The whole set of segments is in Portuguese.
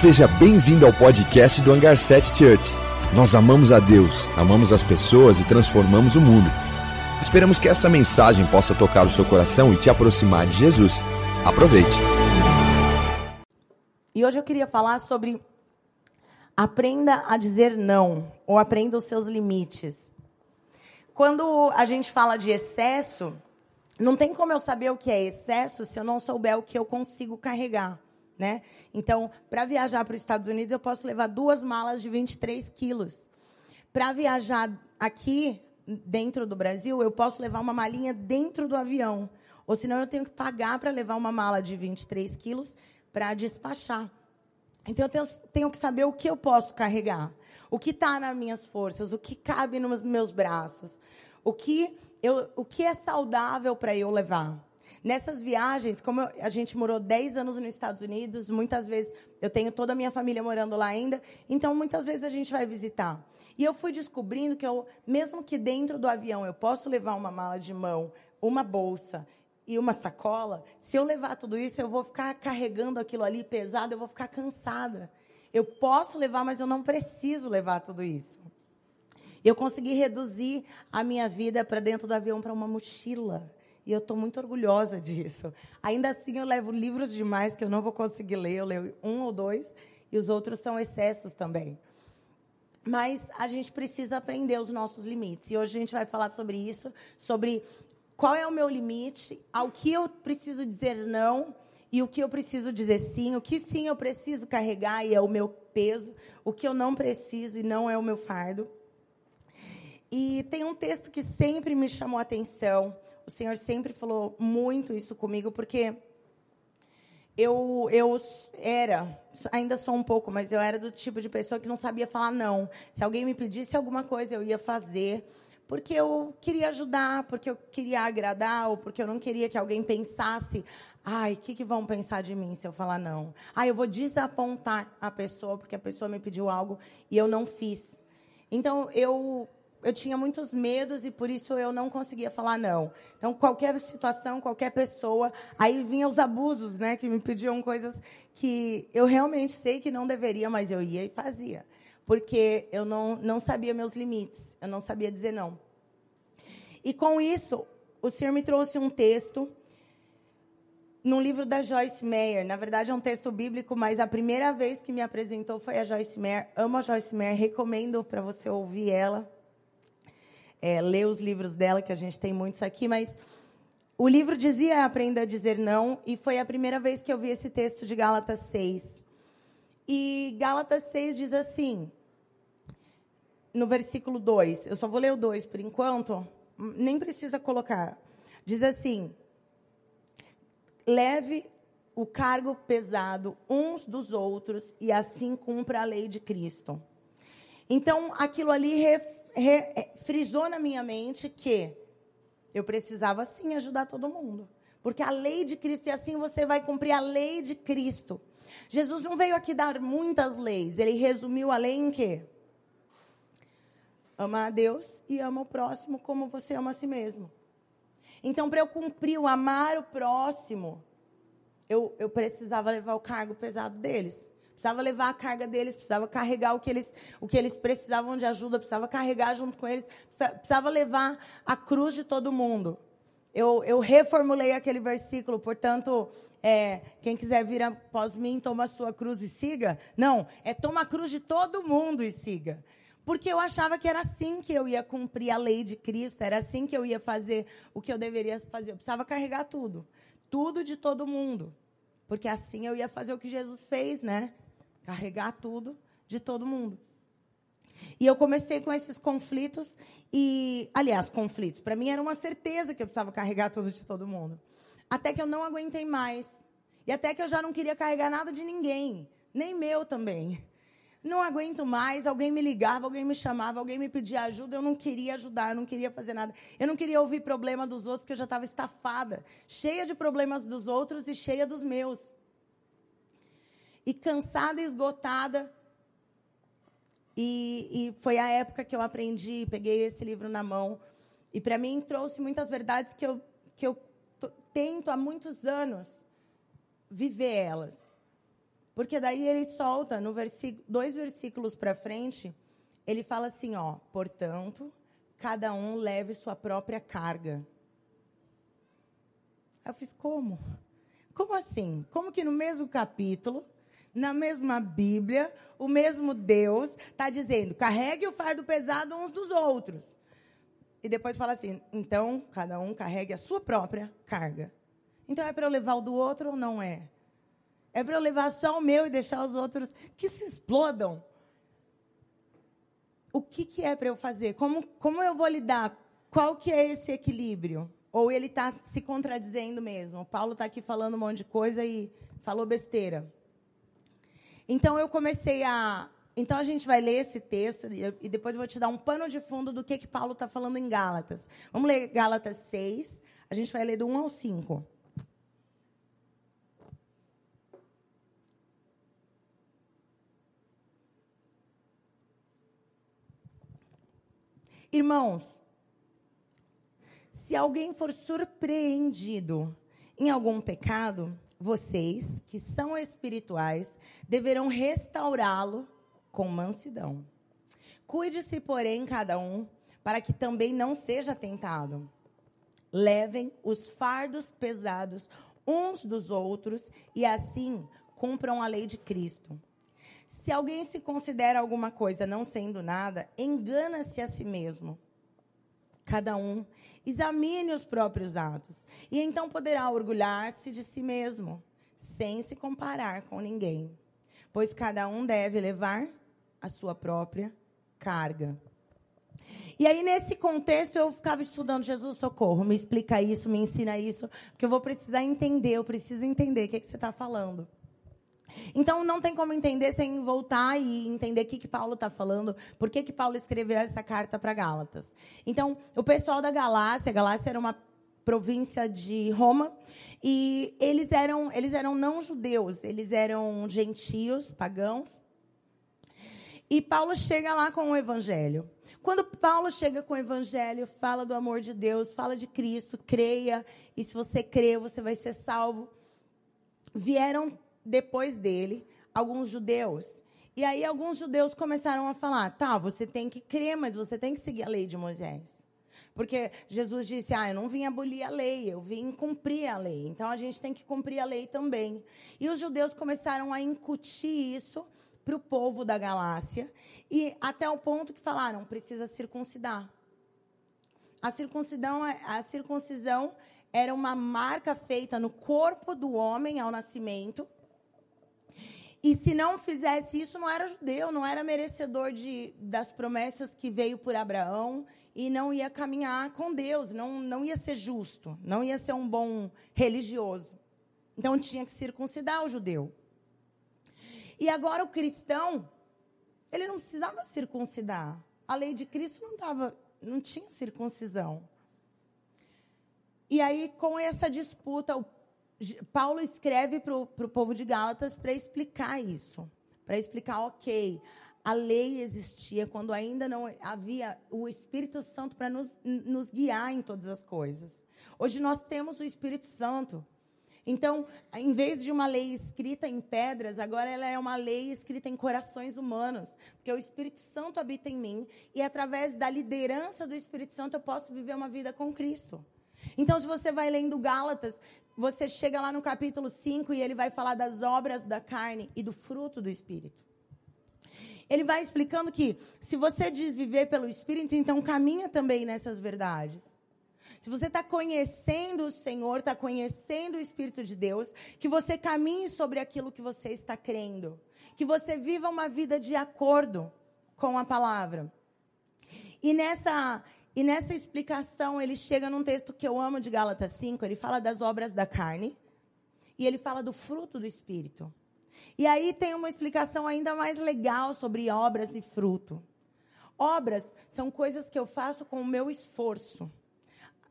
Seja bem-vindo ao podcast do Hangar 7 Church. Nós amamos a Deus, amamos as pessoas e transformamos o mundo. Esperamos que essa mensagem possa tocar o seu coração e te aproximar de Jesus. Aproveite. E hoje eu queria falar sobre aprenda a dizer não ou aprenda os seus limites. Quando a gente fala de excesso, não tem como eu saber o que é excesso se eu não souber o que eu consigo carregar. Né? Então, para viajar para os Estados Unidos, eu posso levar duas malas de 23 quilos. Para viajar aqui, dentro do Brasil, eu posso levar uma malinha dentro do avião. Ou senão eu tenho que pagar para levar uma mala de 23 quilos para despachar. Então eu tenho, tenho, que saber o que eu posso carregar, o que está nas minhas forças, o que cabe nos meus braços, o que, eu, o que é saudável para eu levar. Nessas viagens, como a gente morou 10 anos nos Estados Unidos, muitas vezes eu tenho toda a minha família morando lá ainda, então muitas vezes a gente vai visitar. E eu fui descobrindo que eu, mesmo que dentro do avião eu posso levar uma mala de mão, uma bolsa e uma sacola, se eu levar tudo isso, eu vou ficar carregando aquilo ali pesado, eu vou ficar cansada. Eu posso levar, mas eu não preciso levar tudo isso. Eu consegui reduzir a minha vida para dentro do avião para uma mochila. E eu estou muito orgulhosa disso. Ainda assim, eu levo livros demais que eu não vou conseguir ler. Eu leio um ou dois, e os outros são excessos também. Mas a gente precisa aprender os nossos limites. E hoje a gente vai falar sobre isso, sobre qual é o meu limite, ao que eu preciso dizer não e o que eu preciso dizer sim, o que sim eu preciso carregar e é o meu peso, o que eu não preciso e não é o meu fardo. E tem um texto que sempre me chamou a atenção, o Senhor sempre falou muito isso comigo, porque eu, eu era, ainda sou um pouco, mas eu era do tipo de pessoa que não sabia falar não. Se alguém me pedisse alguma coisa, eu ia fazer, porque eu queria ajudar, porque eu queria agradar, ou porque eu não queria que alguém pensasse, ai, o que, que vão pensar de mim se eu falar não? Ai, eu vou desapontar a pessoa, porque a pessoa me pediu algo e eu não fiz. Então, eu eu tinha muitos medos e por isso eu não conseguia falar não. Então, qualquer situação, qualquer pessoa, aí vinham os abusos, né, que me pediam coisas que eu realmente sei que não deveria, mas eu ia e fazia. Porque eu não, não sabia meus limites, eu não sabia dizer não. E com isso, o Senhor me trouxe um texto num livro da Joyce Meyer. Na verdade, é um texto bíblico, mas a primeira vez que me apresentou foi a Joyce Meyer. Amo a Joyce Meyer, recomendo para você ouvir ela é, ler os livros dela, que a gente tem muitos aqui, mas o livro dizia Aprenda a Dizer Não, e foi a primeira vez que eu vi esse texto de Gálatas 6. E Gálatas 6 diz assim, no versículo 2, eu só vou ler o 2 por enquanto, nem precisa colocar. Diz assim: leve o cargo pesado uns dos outros e assim cumpra a lei de Cristo. Então, aquilo ali re, é, frisou na minha mente que eu precisava sim ajudar todo mundo. Porque a lei de Cristo, e assim você vai cumprir a lei de Cristo. Jesus não veio aqui dar muitas leis, ele resumiu a lei em quê? Ama a Deus e ama o próximo como você ama a si mesmo. Então, para eu cumprir o amar o próximo, eu, eu precisava levar o cargo pesado deles precisava levar a carga deles, precisava carregar o que eles, o que eles precisavam de ajuda, precisava carregar junto com eles, precisava levar a cruz de todo mundo. Eu, eu reformulei aquele versículo, portanto, é, quem quiser vir após mim, toma a sua cruz e siga. Não, é toma a cruz de todo mundo e siga. Porque eu achava que era assim que eu ia cumprir a lei de Cristo, era assim que eu ia fazer o que eu deveria fazer. Eu precisava carregar tudo. Tudo de todo mundo. Porque assim eu ia fazer o que Jesus fez, né? Carregar tudo de todo mundo. E eu comecei com esses conflitos e, aliás, conflitos. Para mim era uma certeza que eu precisava carregar tudo de todo mundo. Até que eu não aguentei mais. E até que eu já não queria carregar nada de ninguém, nem meu também. Não aguento mais, alguém me ligava, alguém me chamava, alguém me pedia ajuda, eu não queria ajudar, eu não queria fazer nada. Eu não queria ouvir problema dos outros, porque eu já estava estafada, cheia de problemas dos outros e cheia dos meus e cansada, esgotada. E, e foi a época que eu aprendi, peguei esse livro na mão. E para mim trouxe muitas verdades que eu, que eu tento há muitos anos viver elas. Porque daí ele solta, no versículo, dois versículos para frente, ele fala assim, ó, portanto, cada um leve sua própria carga. Eu fiz como? Como assim? Como que no mesmo capítulo, na mesma Bíblia, o mesmo Deus está dizendo: carregue o fardo pesado uns dos outros. E depois fala assim: então, cada um carregue a sua própria carga. Então é para eu levar o do outro ou não é? É para eu levar só o meu e deixar os outros que se explodam? O que, que é para eu fazer? Como, como eu vou lidar? Qual que é esse equilíbrio? Ou ele está se contradizendo mesmo? O Paulo está aqui falando um monte de coisa e falou besteira. Então eu comecei a. Então a gente vai ler esse texto e depois eu vou te dar um pano de fundo do que, que Paulo está falando em Gálatas. Vamos ler Gálatas 6. A gente vai ler do 1 ao 5. Irmãos, se alguém for surpreendido em algum pecado, vocês, que são espirituais, deverão restaurá-lo com mansidão. Cuide-se, porém, cada um, para que também não seja tentado. Levem os fardos pesados uns dos outros e assim cumpram a lei de Cristo. Se alguém se considera alguma coisa não sendo nada, engana-se a si mesmo. Cada um examine os próprios atos e então poderá orgulhar-se de si mesmo, sem se comparar com ninguém. Pois cada um deve levar a sua própria carga. E aí, nesse contexto, eu ficava estudando Jesus, socorro, me explica isso, me ensina isso, porque eu vou precisar entender, eu preciso entender o que, é que você está falando. Então não tem como entender sem voltar e entender o que, que Paulo está falando, por que, que Paulo escreveu essa carta para Gálatas. Então, o pessoal da Galácia, Galácia era uma província de Roma, e eles eram, eles eram não judeus, eles eram gentios, pagãos. E Paulo chega lá com o evangelho. Quando Paulo chega com o evangelho, fala do amor de Deus, fala de Cristo, creia, e se você crer, você vai ser salvo. Vieram depois dele, alguns judeus. E aí alguns judeus começaram a falar: tá, você tem que crer, mas você tem que seguir a lei de Moisés. Porque Jesus disse: ah, eu não vim abolir a lei, eu vim cumprir a lei. Então a gente tem que cumprir a lei também. E os judeus começaram a incutir isso para o povo da Galácia, e até o ponto que falaram: precisa circuncidar. A circuncisão, a circuncisão era uma marca feita no corpo do homem ao nascimento e se não fizesse isso, não era judeu, não era merecedor de, das promessas que veio por Abraão e não ia caminhar com Deus, não, não ia ser justo, não ia ser um bom religioso. Então tinha que circuncidar o judeu. E agora o cristão, ele não precisava circuncidar. A lei de Cristo não tava, não tinha circuncisão. E aí, com essa disputa, o Paulo escreve para o povo de Gálatas para explicar isso. Para explicar, ok, a lei existia quando ainda não havia o Espírito Santo para nos, nos guiar em todas as coisas. Hoje nós temos o Espírito Santo. Então, em vez de uma lei escrita em pedras, agora ela é uma lei escrita em corações humanos, porque o Espírito Santo habita em mim e através da liderança do Espírito Santo eu posso viver uma vida com Cristo. Então, se você vai lendo Gálatas, você chega lá no capítulo 5 e ele vai falar das obras da carne e do fruto do Espírito. Ele vai explicando que se você diz viver pelo Espírito, então caminha também nessas verdades. Se você está conhecendo o Senhor, está conhecendo o Espírito de Deus, que você caminhe sobre aquilo que você está crendo. Que você viva uma vida de acordo com a palavra. E nessa, e nessa explicação, ele chega num texto que eu amo de Gálatas 5, ele fala das obras da carne e ele fala do fruto do espírito. E aí tem uma explicação ainda mais legal sobre obras e fruto. Obras são coisas que eu faço com o meu esforço.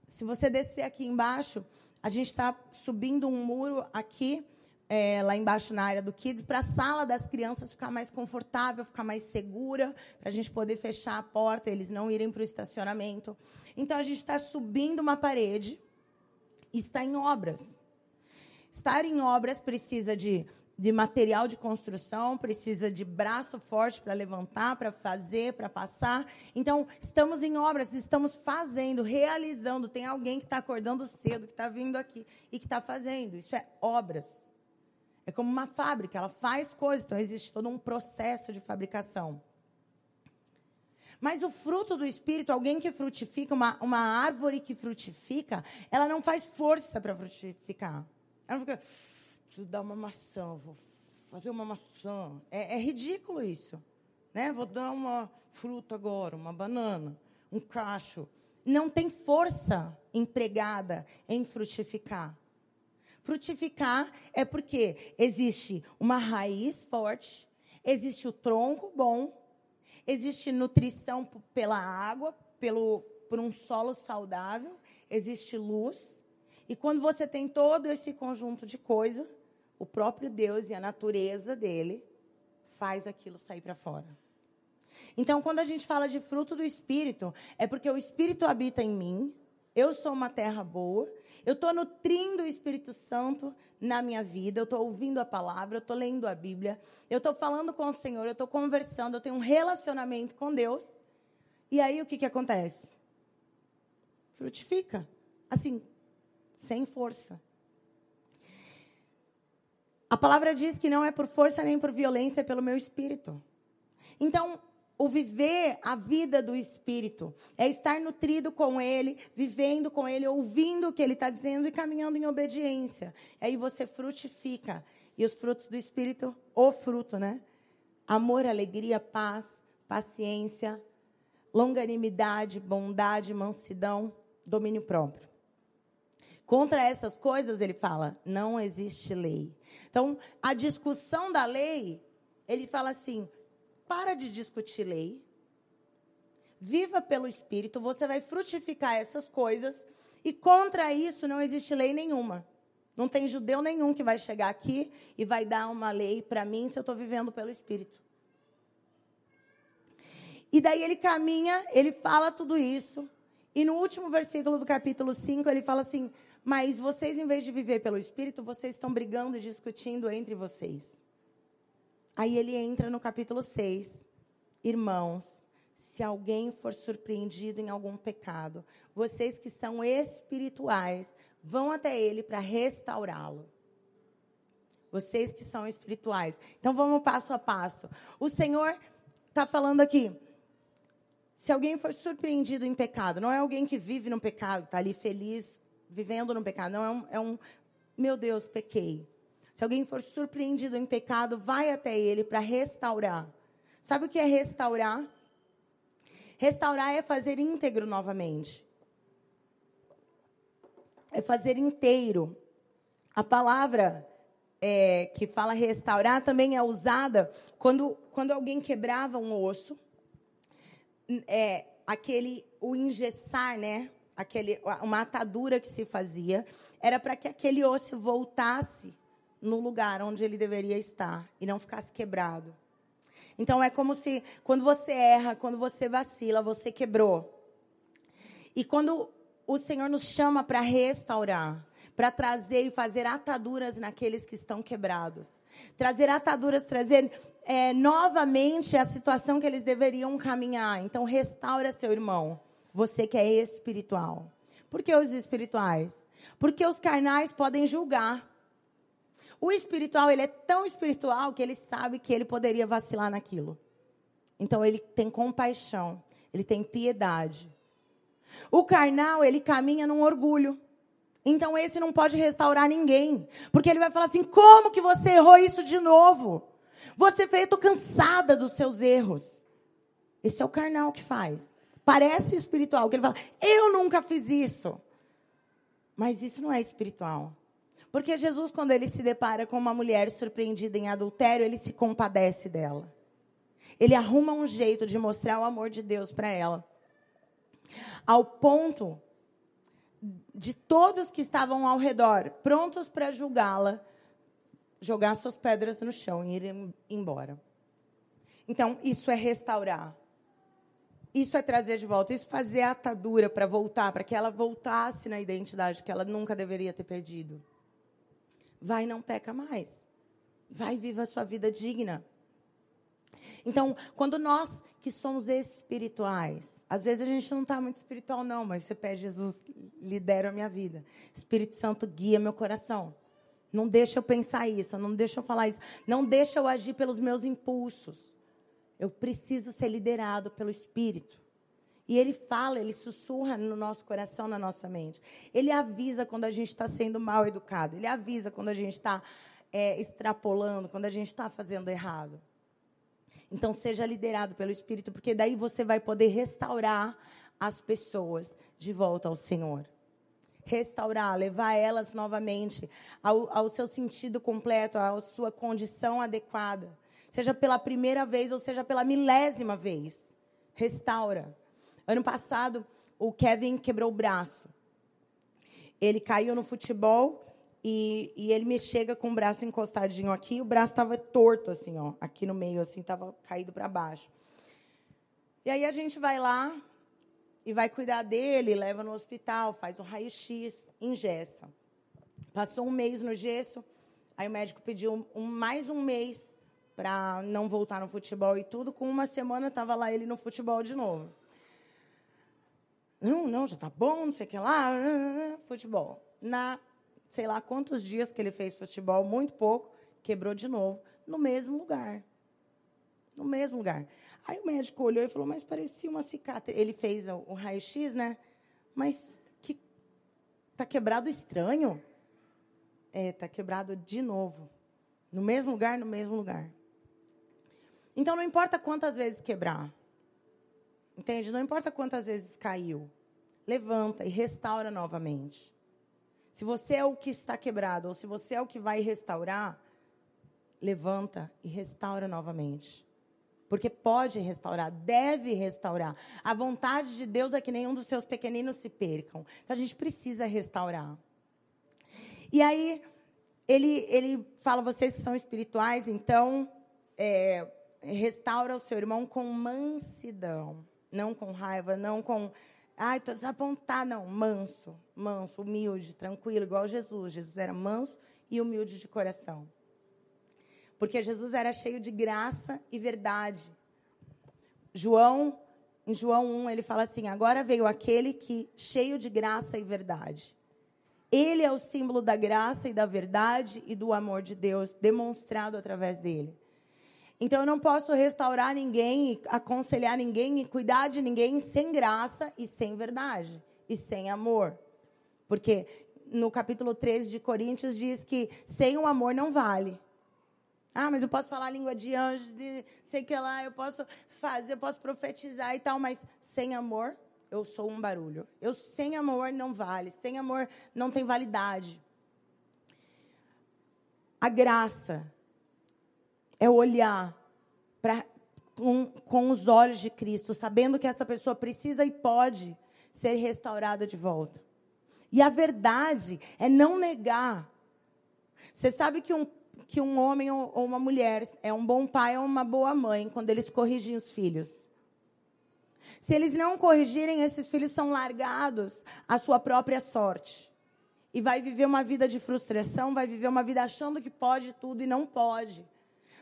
Se você descer aqui embaixo, a gente está subindo um muro aqui é, lá embaixo na área do Kids, para a sala das crianças ficar mais confortável, ficar mais segura, para a gente poder fechar a porta, eles não irem para o estacionamento. Então, a gente está subindo uma parede e está em obras. Estar em obras precisa de de material de construção, precisa de braço forte para levantar, para fazer, para passar. Então, estamos em obras, estamos fazendo, realizando. Tem alguém que está acordando cedo, que está vindo aqui e que está fazendo. Isso é obras. É como uma fábrica, ela faz coisas, então existe todo um processo de fabricação. Mas o fruto do Espírito, alguém que frutifica, uma, uma árvore que frutifica, ela não faz força para frutificar. Ela não fica preciso dar uma maçã, vou fazer uma maçã. É, é ridículo isso. Né? Vou dar uma fruta agora, uma banana, um cacho. Não tem força empregada em frutificar. Frutificar é porque existe uma raiz forte, existe o tronco bom, existe nutrição pela água, pelo, por um solo saudável, existe luz. E quando você tem todo esse conjunto de coisas, o próprio Deus e a natureza dele faz aquilo sair para fora. Então, quando a gente fala de fruto do Espírito, é porque o Espírito habita em mim, eu sou uma terra boa, eu estou nutrindo o Espírito Santo na minha vida, eu estou ouvindo a palavra, eu estou lendo a Bíblia, eu estou falando com o Senhor, eu estou conversando, eu tenho um relacionamento com Deus. E aí o que, que acontece? Frutifica. Assim, sem força. A palavra diz que não é por força nem por violência, é pelo meu espírito. Então, o viver a vida do espírito é estar nutrido com ele, vivendo com ele, ouvindo o que ele está dizendo e caminhando em obediência. Aí você frutifica. E os frutos do espírito, o fruto, né? Amor, alegria, paz, paciência, longanimidade, bondade, mansidão, domínio próprio. Contra essas coisas, ele fala, não existe lei. Então, a discussão da lei, ele fala assim: para de discutir lei, viva pelo Espírito, você vai frutificar essas coisas, e contra isso não existe lei nenhuma. Não tem judeu nenhum que vai chegar aqui e vai dar uma lei para mim se eu estou vivendo pelo Espírito. E daí ele caminha, ele fala tudo isso. E no último versículo do capítulo 5, ele fala assim: mas vocês, em vez de viver pelo Espírito, vocês estão brigando e discutindo entre vocês. Aí ele entra no capítulo 6. Irmãos, se alguém for surpreendido em algum pecado, vocês que são espirituais, vão até ele para restaurá-lo. Vocês que são espirituais. Então vamos passo a passo. O Senhor está falando aqui. Se alguém for surpreendido em pecado, não é alguém que vive no pecado, está ali feliz, vivendo no pecado. Não, é um, é um meu Deus, pequei. Se alguém for surpreendido em pecado, vai até ele para restaurar. Sabe o que é restaurar? Restaurar é fazer íntegro novamente. É fazer inteiro. A palavra é, que fala restaurar também é usada quando, quando alguém quebrava um osso. É, aquele, o engessar, né? aquele, uma atadura que se fazia, era para que aquele osso voltasse no lugar onde ele deveria estar e não ficasse quebrado. Então é como se quando você erra, quando você vacila, você quebrou. E quando o Senhor nos chama para restaurar, para trazer e fazer ataduras naqueles que estão quebrados, trazer ataduras, trazer é, novamente a situação que eles deveriam caminhar. Então restaura seu irmão você que é espiritual. Por que os espirituais? Porque os carnais podem julgar. O espiritual, ele é tão espiritual que ele sabe que ele poderia vacilar naquilo. Então ele tem compaixão, ele tem piedade. O carnal, ele caminha num orgulho. Então esse não pode restaurar ninguém, porque ele vai falar assim: "Como que você errou isso de novo? Você fez, eu tô cansada dos seus erros." Esse é o carnal que faz. Parece espiritual, que ele fala, eu nunca fiz isso. Mas isso não é espiritual. Porque Jesus, quando ele se depara com uma mulher surpreendida em adultério, ele se compadece dela. Ele arruma um jeito de mostrar o amor de Deus para ela. Ao ponto de todos que estavam ao redor, prontos para julgá-la, jogar suas pedras no chão e ir embora. Então, isso é restaurar. Isso é trazer de volta, isso fazer a atadura para voltar, para que ela voltasse na identidade que ela nunca deveria ter perdido. Vai e não peca mais. Vai viva a sua vida digna. Então, quando nós que somos espirituais, às vezes a gente não está muito espiritual, não, mas você pede, Jesus, lidera a minha vida. Espírito Santo guia meu coração. Não deixa eu pensar isso, não deixa eu falar isso, não deixa eu agir pelos meus impulsos. Eu preciso ser liderado pelo Espírito. E ele fala, ele sussurra no nosso coração, na nossa mente. Ele avisa quando a gente está sendo mal educado. Ele avisa quando a gente está é, extrapolando, quando a gente está fazendo errado. Então, seja liderado pelo Espírito, porque daí você vai poder restaurar as pessoas de volta ao Senhor. Restaurar, levar elas novamente ao, ao seu sentido completo, à sua condição adequada. Seja pela primeira vez ou seja pela milésima vez. Restaura. Ano passado, o Kevin quebrou o braço. Ele caiu no futebol e, e, ele me chega com o braço encostadinho aqui, o braço estava torto, assim, ó, aqui no meio, assim, estava caído para baixo. E aí a gente vai lá e vai cuidar dele, leva no hospital, faz o raio-x, ingessa. Passou um mês no gesso, aí o médico pediu um, mais um mês para não voltar no futebol e tudo. Com uma semana estava lá ele no futebol de novo. Não, não, já tá bom, não sei o que lá, futebol. Na sei lá quantos dias que ele fez futebol, muito pouco, quebrou de novo, no mesmo lugar. No mesmo lugar. Aí o médico olhou e falou, mas parecia uma cicatriz. Ele fez o, raio-x, né? Mas que tá quebrado estranho. É, tá quebrado de novo. No mesmo lugar, no mesmo lugar. Então não importa quantas vezes quebrar. Entende? Não importa quantas vezes caiu. Levanta e restaura novamente. Se você é o que está quebrado, ou se você é o que vai restaurar, levanta e restaura novamente. Porque pode restaurar, deve restaurar. A vontade de Deus é que nenhum dos seus pequeninos se percam. Então a gente precisa restaurar. E aí, ele, ele fala: vocês são espirituais, então é, restaura o seu irmão com mansidão. Não com raiva, não com Ai, estou desapontado. Não, manso, manso, humilde, tranquilo, igual Jesus. Jesus era manso e humilde de coração. Porque Jesus era cheio de graça e verdade. João, em João 1, ele fala assim: agora veio aquele que cheio de graça e verdade. Ele é o símbolo da graça e da verdade e do amor de Deus demonstrado através dele. Então eu não posso restaurar ninguém, aconselhar ninguém e cuidar de ninguém sem graça e sem verdade e sem amor. Porque no capítulo 13 de Coríntios diz que sem o amor não vale. Ah, mas eu posso falar língua de anjo, de sei que lá, eu posso fazer, eu posso profetizar e tal, mas sem amor eu sou um barulho. Eu sem amor não vale, sem amor não tem validade. A graça é olhar pra, com, com os olhos de Cristo, sabendo que essa pessoa precisa e pode ser restaurada de volta. E a verdade é não negar. Você sabe que um, que um homem ou uma mulher é um bom pai ou uma boa mãe quando eles corrigem os filhos. Se eles não corrigirem, esses filhos são largados à sua própria sorte. E vai viver uma vida de frustração, vai viver uma vida achando que pode tudo e não pode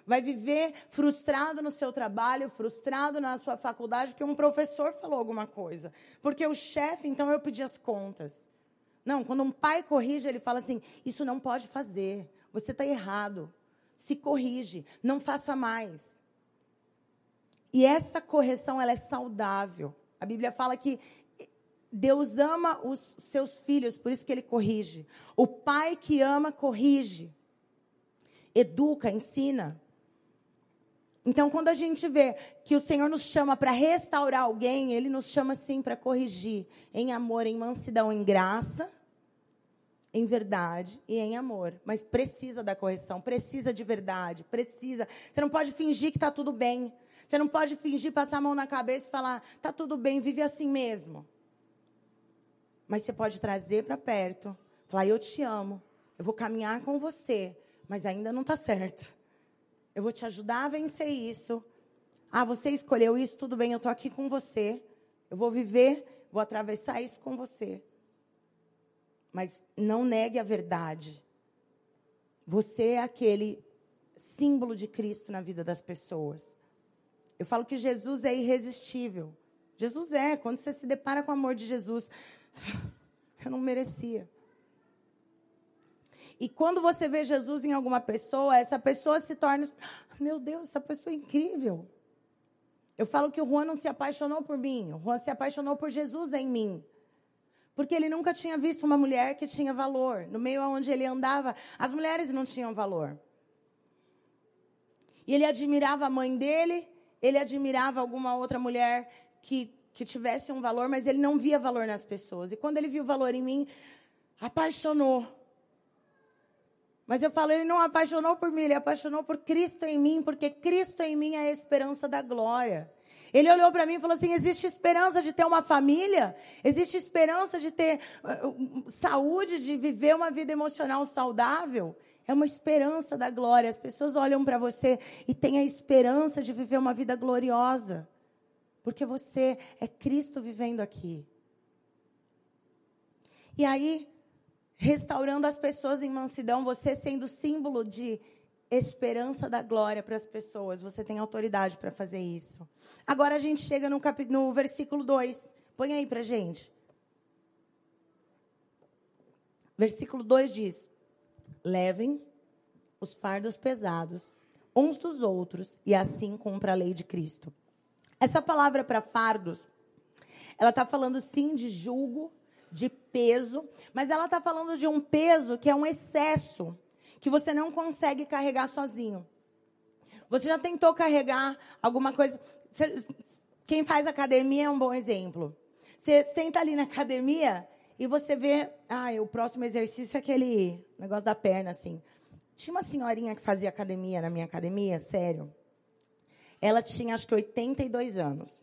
vai viver frustrado no seu trabalho, frustrado na sua faculdade, porque um professor falou alguma coisa. Porque o chefe, então, eu pedi as contas. Não, quando um pai corrige, ele fala assim: Isso não pode fazer, você está errado. Se corrige, não faça mais. E essa correção ela é saudável. A Bíblia fala que Deus ama os seus filhos, por isso que ele corrige. O pai que ama, corrige. Educa, ensina. Então, quando a gente vê que o Senhor nos chama para restaurar alguém, Ele nos chama sim para corrigir em amor, em mansidão, em graça, em verdade e em amor. Mas precisa da correção, precisa de verdade, precisa. Você não pode fingir que está tudo bem. Você não pode fingir, passar a mão na cabeça e falar, está tudo bem, vive assim mesmo. Mas você pode trazer para perto, falar, eu te amo, eu vou caminhar com você, mas ainda não está certo. Eu vou te ajudar a vencer isso. Ah, você escolheu isso, tudo bem, eu estou aqui com você. Eu vou viver, vou atravessar isso com você. Mas não negue a verdade. Você é aquele símbolo de Cristo na vida das pessoas. Eu falo que Jesus é irresistível. Jesus é. Quando você se depara com o amor de Jesus, eu não merecia. E quando você vê Jesus em alguma pessoa, essa pessoa se torna, meu Deus, essa pessoa é incrível. Eu falo que o Juan não se apaixonou por mim, o Juan se apaixonou por Jesus em mim. Porque ele nunca tinha visto uma mulher que tinha valor. No meio onde ele andava, as mulheres não tinham valor. E ele admirava a mãe dele, ele admirava alguma outra mulher que, que tivesse um valor, mas ele não via valor nas pessoas. E quando ele viu valor em mim, apaixonou. Mas eu falo, ele não apaixonou por mim, ele apaixonou por Cristo em mim, porque Cristo em mim é a esperança da glória. Ele olhou para mim e falou assim: existe esperança de ter uma família? Existe esperança de ter uh, saúde, de viver uma vida emocional saudável? É uma esperança da glória. As pessoas olham para você e têm a esperança de viver uma vida gloriosa. Porque você é Cristo vivendo aqui. E aí, restaurando as pessoas em mansidão, você sendo símbolo de esperança da glória para as pessoas. Você tem autoridade para fazer isso. Agora a gente chega no, cap... no versículo 2. Põe aí para gente. Versículo 2 diz: Levem os fardos pesados uns dos outros e assim cumpra a lei de Cristo. Essa palavra para fardos, ela está falando sim de julgo, de peso, mas ela está falando de um peso que é um excesso, que você não consegue carregar sozinho. Você já tentou carregar alguma coisa? Quem faz academia é um bom exemplo. Você senta ali na academia e você vê, ah, o próximo exercício é aquele negócio da perna, assim. Tinha uma senhorinha que fazia academia na minha academia, sério. Ela tinha, acho que, 82 anos.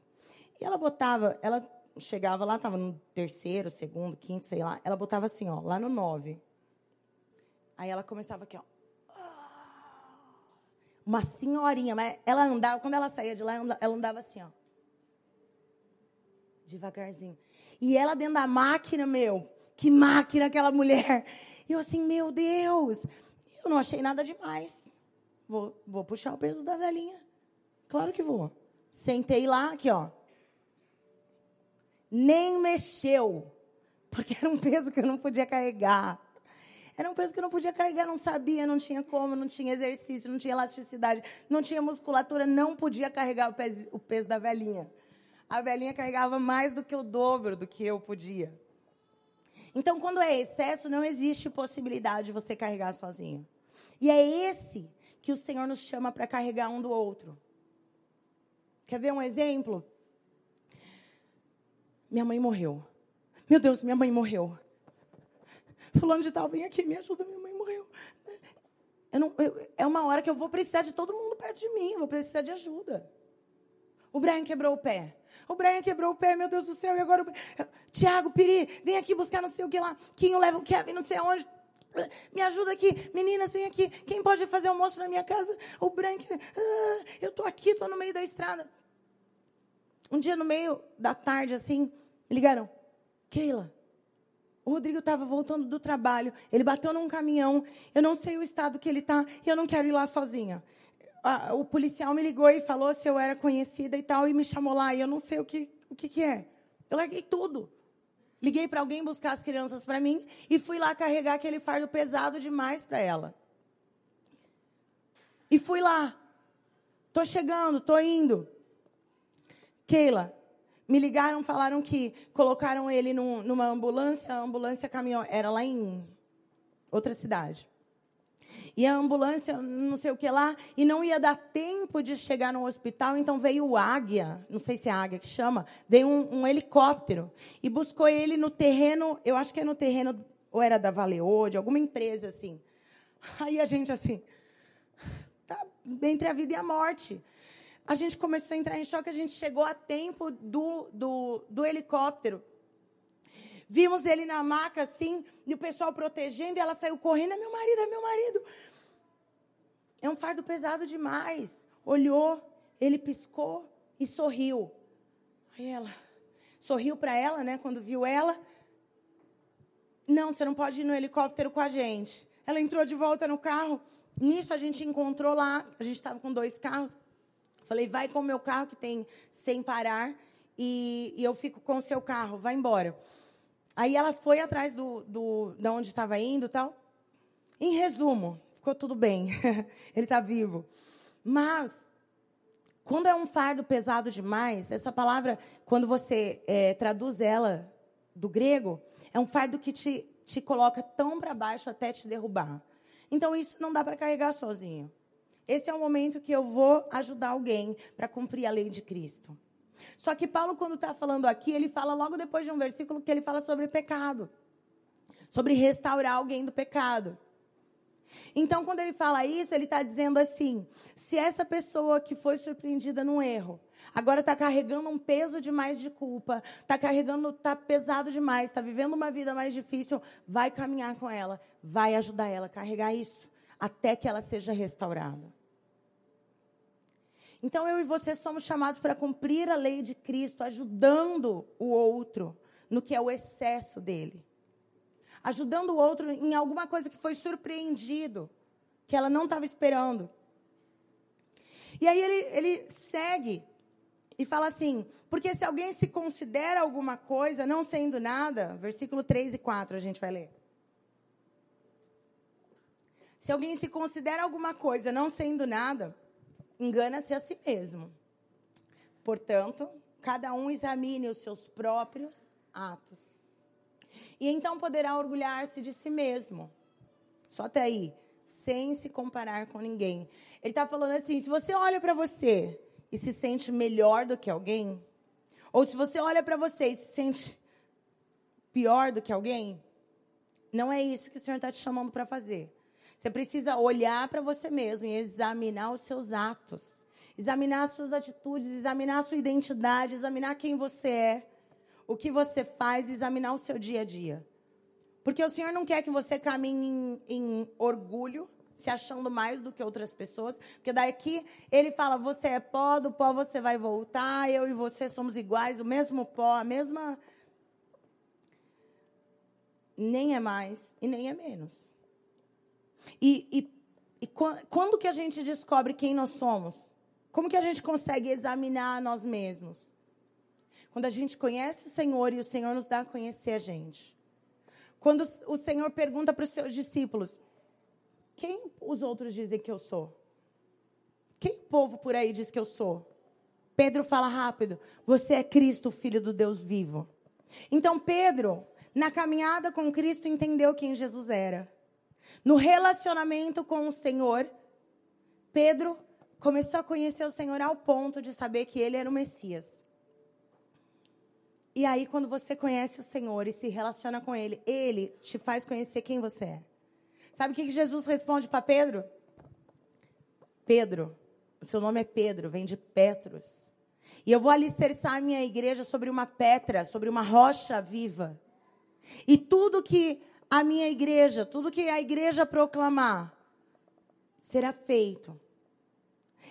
E ela botava, ela chegava lá, estava no terceiro, segundo, quinto, sei lá. Ela botava assim, ó, lá no nove. Aí ela começava aqui, ó. Uma senhorinha, mas ela andava, quando ela saía de lá, ela andava assim, ó. Devagarzinho. E ela dentro da máquina, meu, que máquina aquela mulher. E eu assim, meu Deus, eu não achei nada demais. Vou, vou puxar o peso da velhinha. Claro que vou. Sentei lá, aqui, ó. Nem mexeu. Porque era um peso que eu não podia carregar. Era um peso que eu não podia carregar, não sabia, não tinha como, não tinha exercício, não tinha elasticidade, não tinha musculatura, não podia carregar o peso, o peso da velhinha a velhinha carregava mais do que o dobro do que eu podia. Então, quando é excesso, não existe possibilidade de você carregar sozinho. E é esse que o Senhor nos chama para carregar um do outro. Quer ver um exemplo? Minha mãe morreu. Meu Deus, minha mãe morreu. Fulano de tal, vem aqui, me ajuda, minha mãe morreu. Eu não, eu, é uma hora que eu vou precisar de todo mundo perto de mim, vou precisar de ajuda. O Brian quebrou o pé. O Brian quebrou o pé, meu Deus do céu. E agora, Tiago, Piri, vem aqui buscar não sei o que lá. Quem leva o Kevin, não sei aonde. Me ajuda aqui, meninas, vem aqui. Quem pode fazer almoço na minha casa? O Brian, ah, eu tô aqui, tô no meio da estrada. Um dia no meio da tarde, assim, ligaram. Keila, o Rodrigo estava voltando do trabalho. Ele bateu num caminhão. Eu não sei o estado que ele está e eu não quero ir lá sozinha a, o policial me ligou e falou se eu era conhecida e tal, e me chamou lá, e eu não sei o que, o que, que é. Eu larguei tudo. Liguei para alguém buscar as crianças para mim e fui lá carregar aquele fardo pesado demais para ela. E fui lá. Tô chegando, tô indo. Keila, me ligaram, falaram que colocaram ele num, numa ambulância, a ambulância caminhão, era lá em outra cidade. E a ambulância, não sei o que lá, e não ia dar tempo de chegar no hospital, então veio o Águia, não sei se é Águia que chama, veio um, um helicóptero e buscou ele no terreno, eu acho que é no terreno, ou era da Valeô, de alguma empresa assim. Aí a gente assim, tá entre a vida e a morte. A gente começou a entrar em choque, a gente chegou a tempo do, do, do helicóptero. Vimos ele na maca assim, e o pessoal protegendo, e ela saiu correndo. É meu marido, é meu marido. É um fardo pesado demais. Olhou, ele piscou e sorriu. Aí ela sorriu para ela, né, quando viu ela. Não, você não pode ir no helicóptero com a gente. Ela entrou de volta no carro. nisso a gente encontrou lá, a gente estava com dois carros. Falei, vai com o meu carro que tem sem parar e, e eu fico com o seu carro, vai embora. Aí ela foi atrás do, do da onde estava indo, tal. Em resumo, ficou tudo bem. Ele está vivo. Mas quando é um fardo pesado demais, essa palavra, quando você é, traduz ela do grego, é um fardo que te, te coloca tão para baixo até te derrubar. Então, isso não dá para carregar sozinho. Esse é o momento que eu vou ajudar alguém para cumprir a lei de Cristo. Só que Paulo, quando está falando aqui, ele fala logo depois de um versículo que ele fala sobre pecado, sobre restaurar alguém do pecado. Então, quando ele fala isso, ele está dizendo assim: se essa pessoa que foi surpreendida num erro, agora está carregando um peso demais de culpa, está carregando, está pesado demais, está vivendo uma vida mais difícil, vai caminhar com ela, vai ajudar ela a carregar isso, até que ela seja restaurada. Então, eu e você somos chamados para cumprir a lei de Cristo, ajudando o outro no que é o excesso dele. Ajudando o outro em alguma coisa que foi surpreendido, que ela não estava esperando. E aí ele, ele segue e fala assim: porque se alguém se considera alguma coisa, não sendo nada, versículo 3 e 4 a gente vai ler. Se alguém se considera alguma coisa, não sendo nada, engana-se a si mesmo. Portanto, cada um examine os seus próprios atos. E então poderá orgulhar-se de si mesmo. Só até aí, sem se comparar com ninguém. Ele está falando assim: se você olha para você e se sente melhor do que alguém, ou se você olha para você e se sente pior do que alguém, não é isso que o Senhor está te chamando para fazer. Você precisa olhar para você mesmo e examinar os seus atos, examinar as suas atitudes, examinar a sua identidade, examinar quem você é, o que você faz, examinar o seu dia a dia. Porque o Senhor não quer que você caminhe em, em orgulho, se achando mais do que outras pessoas. Porque daqui ele fala: você é pó, do pó você vai voltar, eu e você somos iguais, o mesmo pó, a mesma. Nem é mais e nem é menos. E, e, e quando que a gente descobre quem nós somos? Como que a gente consegue examinar nós mesmos? Quando a gente conhece o Senhor e o Senhor nos dá a conhecer a gente. Quando o Senhor pergunta para os seus discípulos: Quem os outros dizem que eu sou? Quem o povo por aí diz que eu sou? Pedro fala rápido: Você é Cristo, filho do Deus vivo. Então, Pedro, na caminhada com Cristo, entendeu quem Jesus era. No relacionamento com o Senhor, Pedro começou a conhecer o Senhor ao ponto de saber que ele era o Messias. E aí, quando você conhece o Senhor e se relaciona com Ele, Ele te faz conhecer quem você é. Sabe o que Jesus responde para Pedro? Pedro, o seu nome é Pedro, vem de Petros. E eu vou alicerçar a minha igreja sobre uma pedra, sobre uma rocha viva. E tudo que a minha igreja, tudo que a igreja proclamar, será feito.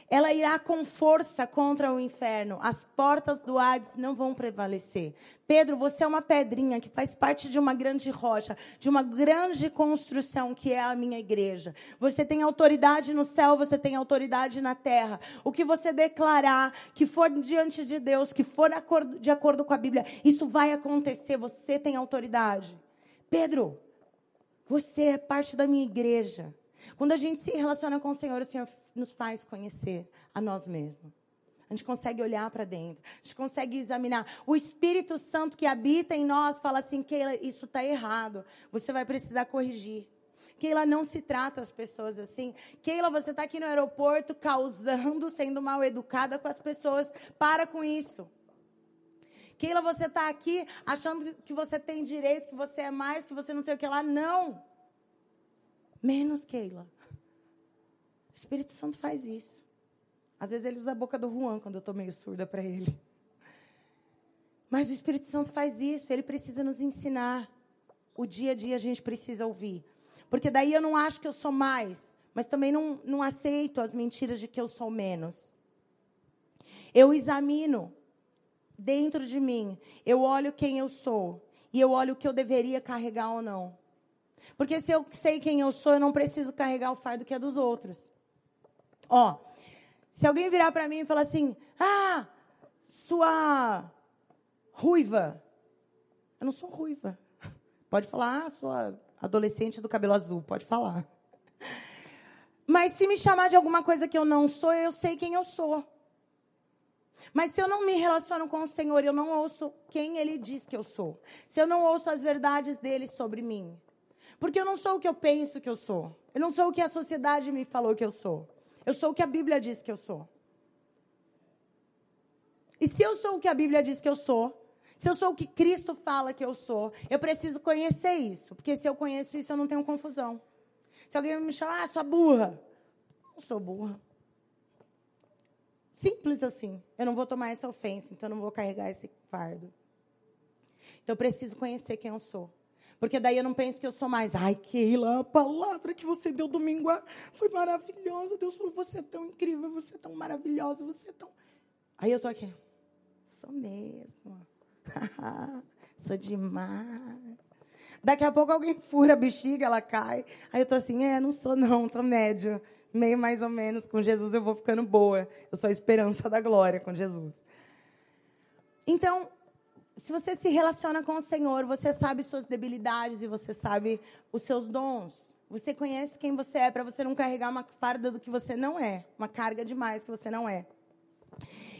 Ela irá com força contra o inferno. As portas do Hades não vão prevalecer. Pedro, você é uma pedrinha que faz parte de uma grande rocha, de uma grande construção que é a minha igreja. Você tem autoridade no céu, você tem autoridade na terra. O que você declarar, que for diante de Deus, que for de acordo com a Bíblia, isso vai acontecer. Você tem autoridade. Pedro, você é parte da minha igreja. Quando a gente se relaciona com o Senhor, o Senhor nos faz conhecer a nós mesmos. A gente consegue olhar para dentro, a gente consegue examinar. O Espírito Santo que habita em nós fala assim: Keila, isso está errado, você vai precisar corrigir. Keila, não se trata as pessoas assim. Keila, você está aqui no aeroporto causando, sendo mal educada com as pessoas. Para com isso. Keila, você está aqui achando que você tem direito, que você é mais, que você não sei o que lá. Não. Menos, Keila. O Espírito Santo faz isso. Às vezes ele usa a boca do Juan quando eu estou meio surda para ele. Mas o Espírito Santo faz isso. Ele precisa nos ensinar. O dia a dia a gente precisa ouvir. Porque daí eu não acho que eu sou mais. Mas também não, não aceito as mentiras de que eu sou menos. Eu examino dentro de mim, eu olho quem eu sou e eu olho o que eu deveria carregar ou não. Porque se eu sei quem eu sou, eu não preciso carregar o fardo que é dos outros. Ó, se alguém virar para mim e falar assim: "Ah, sua ruiva". Eu não sou ruiva. Pode falar: "Ah, sua adolescente do cabelo azul", pode falar. Mas se me chamar de alguma coisa que eu não sou, eu sei quem eu sou. Mas se eu não me relaciono com o Senhor, eu não ouço quem Ele diz que eu sou. Se eu não ouço as verdades dele sobre mim. Porque eu não sou o que eu penso que eu sou. Eu não sou o que a sociedade me falou que eu sou. Eu sou o que a Bíblia diz que eu sou. E se eu sou o que a Bíblia diz que eu sou, se eu sou o que Cristo fala que eu sou, eu preciso conhecer isso. Porque se eu conheço isso, eu não tenho confusão. Se alguém me chamar, ah, sua burra. Não sou burra. Simples assim. Eu não vou tomar essa ofensa, então eu não vou carregar esse fardo. Então eu preciso conhecer quem eu sou. Porque daí eu não penso que eu sou mais. Ai, Keila, a palavra que você deu domingo foi maravilhosa. Deus falou: você é tão incrível, você é tão maravilhosa, você é tão. Aí eu tô aqui. Sou mesmo. sou demais. Daqui a pouco alguém fura a bexiga, ela cai. Aí eu tô assim, é, não sou não, tô médio. Meio mais ou menos. Com Jesus eu vou ficando boa. Eu sou a esperança da glória com Jesus. Então, se você se relaciona com o Senhor, você sabe suas debilidades e você sabe os seus dons. Você conhece quem você é para você não carregar uma farda do que você não é, uma carga demais que você não é.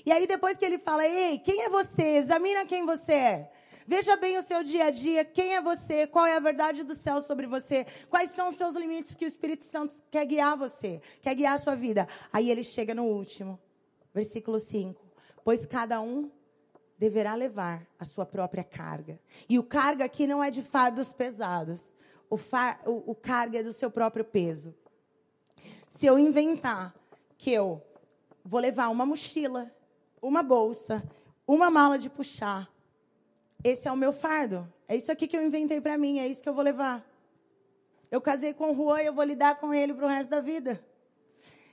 E aí depois que ele fala: "Ei, quem é você? Examina quem você é". Veja bem o seu dia a dia, quem é você, qual é a verdade do céu sobre você, quais são os seus limites que o Espírito Santo quer guiar você, quer guiar a sua vida. Aí ele chega no último, versículo 5. Pois cada um deverá levar a sua própria carga. E o carga aqui não é de fardos pesados. O, far, o, o carga é do seu próprio peso. Se eu inventar que eu vou levar uma mochila, uma bolsa, uma mala de puxar, esse é o meu fardo. É isso aqui que eu inventei para mim, é isso que eu vou levar. Eu casei com o Juan e eu vou lidar com ele para o resto da vida.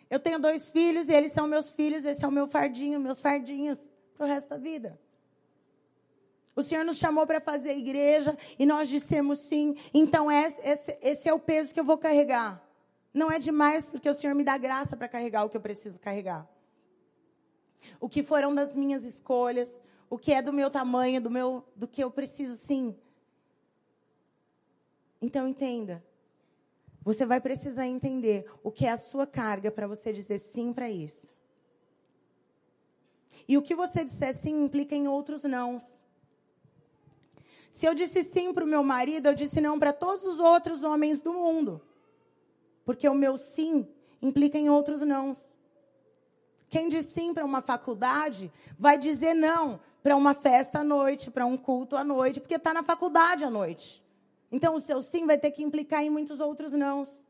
Eu tenho dois filhos e eles são meus filhos, esse é o meu fardinho, meus fardinhos para o resto da vida. O Senhor nos chamou para fazer igreja e nós dissemos sim. Então, esse, esse, é o peso que eu vou carregar. Não é demais, porque o Senhor me dá graça para carregar o que eu preciso carregar. O que foram das minhas escolhas, o que é do meu tamanho, do meu, do que eu preciso, sim. Então entenda. Você vai precisar entender o que é a sua carga para você dizer sim para isso. E o que você disser sim implica em outros nãos. Se eu disse sim para o meu marido, eu disse não para todos os outros homens do mundo. Porque o meu sim implica em outros nãos. Quem diz sim para uma faculdade vai dizer não para uma festa à noite, para um culto à noite, porque está na faculdade à noite. Então, o seu sim vai ter que implicar em muitos outros nãos.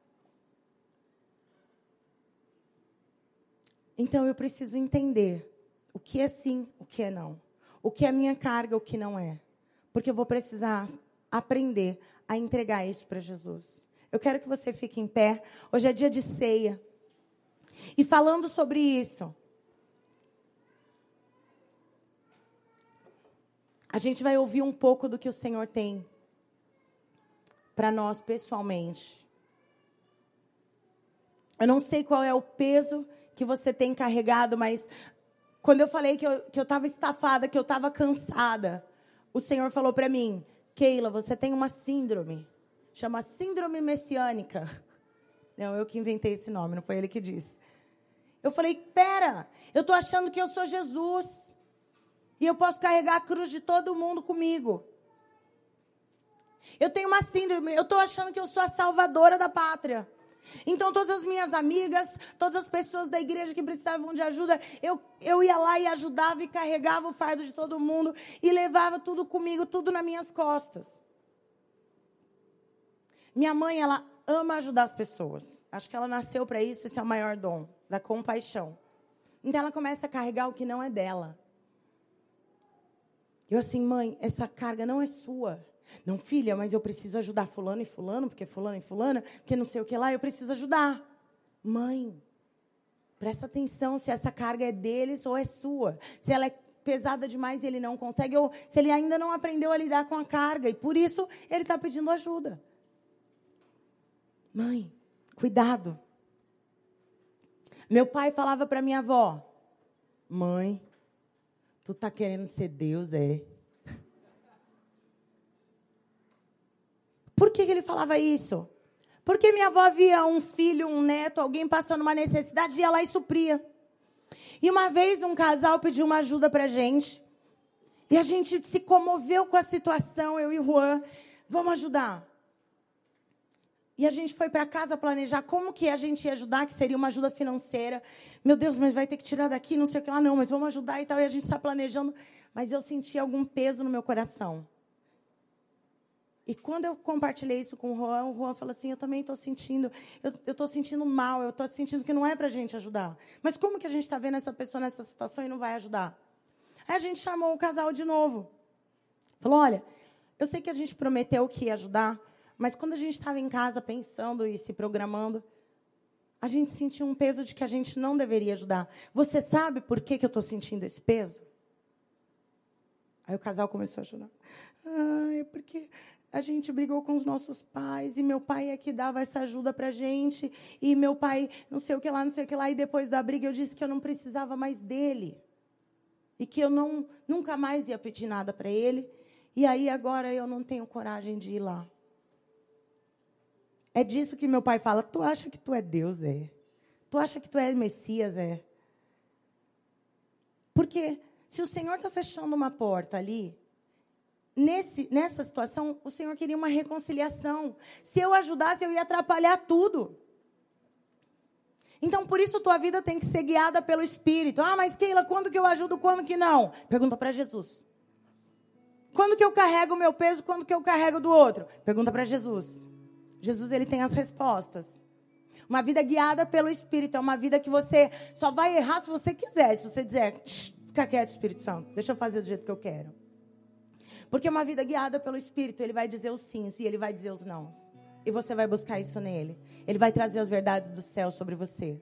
Então, eu preciso entender o que é sim, o que é não. O que é minha carga, o que não é. Porque eu vou precisar aprender a entregar isso para Jesus. Eu quero que você fique em pé. Hoje é dia de ceia. E falando sobre isso, a gente vai ouvir um pouco do que o Senhor tem para nós pessoalmente. Eu não sei qual é o peso que você tem carregado, mas quando eu falei que eu estava estafada, que eu estava cansada, o Senhor falou para mim: Keila, você tem uma síndrome, chama Síndrome Messiânica. Não, eu que inventei esse nome, não foi ele que disse. Eu falei: pera, eu estou achando que eu sou Jesus. E eu posso carregar a cruz de todo mundo comigo. Eu tenho uma síndrome, eu estou achando que eu sou a salvadora da pátria. Então, todas as minhas amigas, todas as pessoas da igreja que precisavam de ajuda, eu, eu ia lá e ajudava e carregava o fardo de todo mundo e levava tudo comigo, tudo nas minhas costas. Minha mãe, ela ama ajudar as pessoas. Acho que ela nasceu para isso, esse é o maior dom, da compaixão. Então, ela começa a carregar o que não é dela. Eu assim, mãe, essa carga não é sua. Não, filha, mas eu preciso ajudar fulano e fulano, porque fulano e fulana, porque não sei o que lá, eu preciso ajudar. Mãe, presta atenção se essa carga é deles ou é sua. Se ela é pesada demais e ele não consegue, ou se ele ainda não aprendeu a lidar com a carga, e por isso ele está pedindo ajuda. Mãe, cuidado. Meu pai falava para minha avó: Mãe, tu tá querendo ser Deus, é? Por que, que ele falava isso? Porque minha avó via um filho, um neto, alguém passando uma necessidade, ia lá e supria. E uma vez um casal pediu uma ajuda para a gente. E a gente se comoveu com a situação, eu e Juan. Vamos ajudar. E a gente foi para casa planejar como que a gente ia ajudar, que seria uma ajuda financeira. Meu Deus, mas vai ter que tirar daqui, não sei o que lá, não, mas vamos ajudar e tal. E a gente está planejando. Mas eu senti algum peso no meu coração. E quando eu compartilhei isso com o Juan, o Juan falou assim: Eu também estou sentindo, eu estou sentindo mal, eu estou sentindo que não é para a gente ajudar. Mas como que a gente está vendo essa pessoa nessa situação e não vai ajudar? Aí a gente chamou o casal de novo. Falou: Olha, eu sei que a gente prometeu que ia ajudar, mas quando a gente estava em casa pensando e se programando, a gente sentiu um peso de que a gente não deveria ajudar. Você sabe por que, que eu estou sentindo esse peso? Aí o casal começou a chorar. Ah, é porque a gente brigou com os nossos pais e meu pai é que dava essa ajuda para gente e meu pai não sei o que lá, não sei o que lá e depois da briga eu disse que eu não precisava mais dele e que eu não nunca mais ia pedir nada para ele e aí agora eu não tenho coragem de ir lá. É disso que meu pai fala. Tu acha que tu é Deus, é? Tu acha que tu é Messias, é? Porque se o Senhor está fechando uma porta ali, nesse, nessa situação, o Senhor queria uma reconciliação. Se eu ajudasse, eu ia atrapalhar tudo. Então, por isso, tua vida tem que ser guiada pelo Espírito. Ah, mas Keila, quando que eu ajudo, quando que não? Pergunta para Jesus. Quando que eu carrego o meu peso, quando que eu carrego do outro? Pergunta para Jesus. Jesus, ele tem as respostas. Uma vida guiada pelo Espírito é uma vida que você só vai errar se você quiser. Se você dizer, fica quieto, Espírito Santo, deixa eu fazer do jeito que eu quero. Porque uma vida guiada pelo Espírito, ele vai dizer os sims e ele vai dizer os nãos. E você vai buscar isso nele. Ele vai trazer as verdades do céu sobre você.